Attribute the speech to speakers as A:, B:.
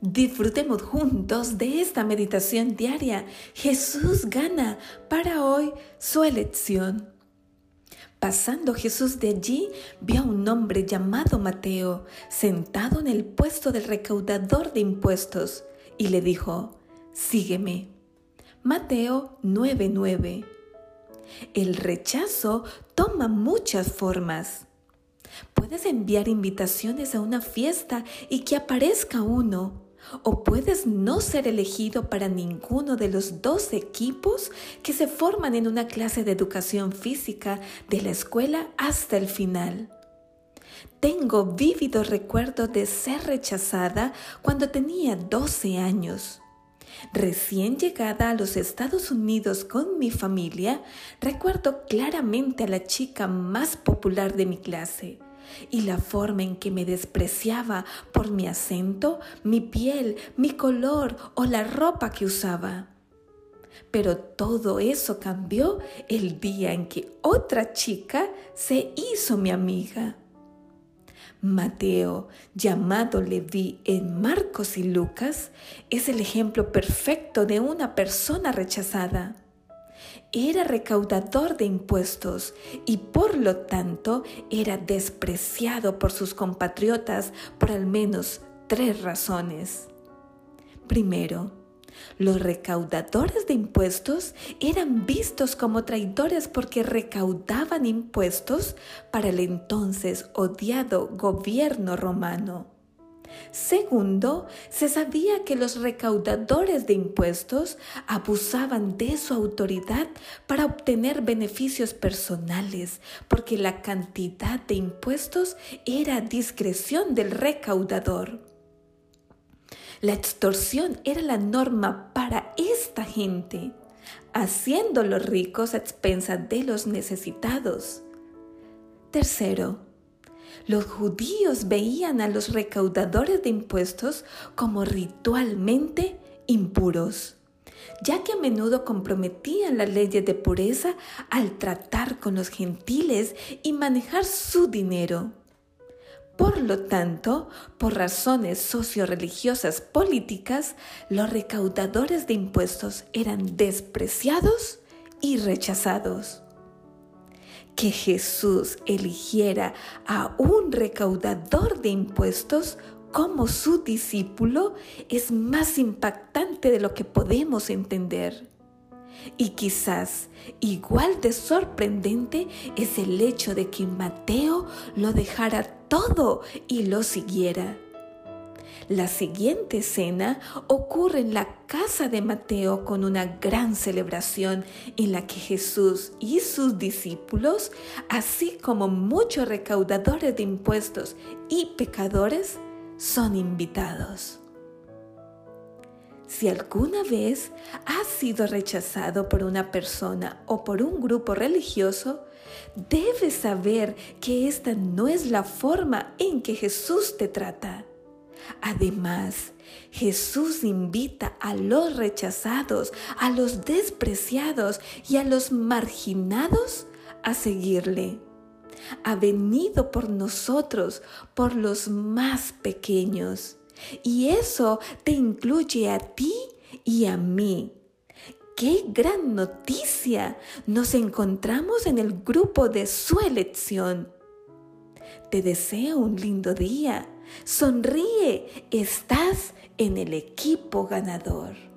A: Disfrutemos juntos de esta meditación diaria. Jesús gana para hoy su elección. Pasando Jesús de allí, vio a un hombre llamado Mateo sentado en el puesto del recaudador de impuestos y le dijo, Sígueme. Mateo 9:9. El rechazo toma muchas formas. Puedes enviar invitaciones a una fiesta y que aparezca uno o puedes no ser elegido para ninguno de los dos equipos que se forman en una clase de educación física de la escuela hasta el final. Tengo vívido recuerdo de ser rechazada cuando tenía 12 años. Recién llegada a los Estados Unidos con mi familia, recuerdo claramente a la chica más popular de mi clase y la forma en que me despreciaba por mi acento, mi piel, mi color o la ropa que usaba. Pero todo eso cambió el día en que otra chica se hizo mi amiga. Mateo, llamado Leví en Marcos y Lucas, es el ejemplo perfecto de una persona rechazada era recaudador de impuestos y por lo tanto era despreciado por sus compatriotas por al menos tres razones. Primero, los recaudadores de impuestos eran vistos como traidores porque recaudaban impuestos para el entonces odiado gobierno romano. Segundo, se sabía que los recaudadores de impuestos abusaban de su autoridad para obtener beneficios personales, porque la cantidad de impuestos era discreción del recaudador. La extorsión era la norma para esta gente, haciéndolos ricos a expensas de los necesitados. Tercero, los judíos veían a los recaudadores de impuestos como ritualmente impuros, ya que a menudo comprometían las leyes de pureza al tratar con los gentiles y manejar su dinero. Por lo tanto, por razones socio-religiosas políticas, los recaudadores de impuestos eran despreciados y rechazados que Jesús eligiera a un recaudador de impuestos como su discípulo es más impactante de lo que podemos entender. Y quizás igual de sorprendente es el hecho de que Mateo lo dejara todo y lo siguiera. La siguiente escena ocurre en la casa de Mateo con una gran celebración en la que Jesús y sus discípulos, así como muchos recaudadores de impuestos y pecadores, son invitados. Si alguna vez has sido rechazado por una persona o por un grupo religioso, debes saber que esta no es la forma en que Jesús te trata. Además, Jesús invita a los rechazados, a los despreciados y a los marginados a seguirle. Ha venido por nosotros, por los más pequeños. Y eso te incluye a ti y a mí. ¡Qué gran noticia! Nos encontramos en el grupo de su elección. Te deseo un lindo día Sonríe, estás en el equipo ganador.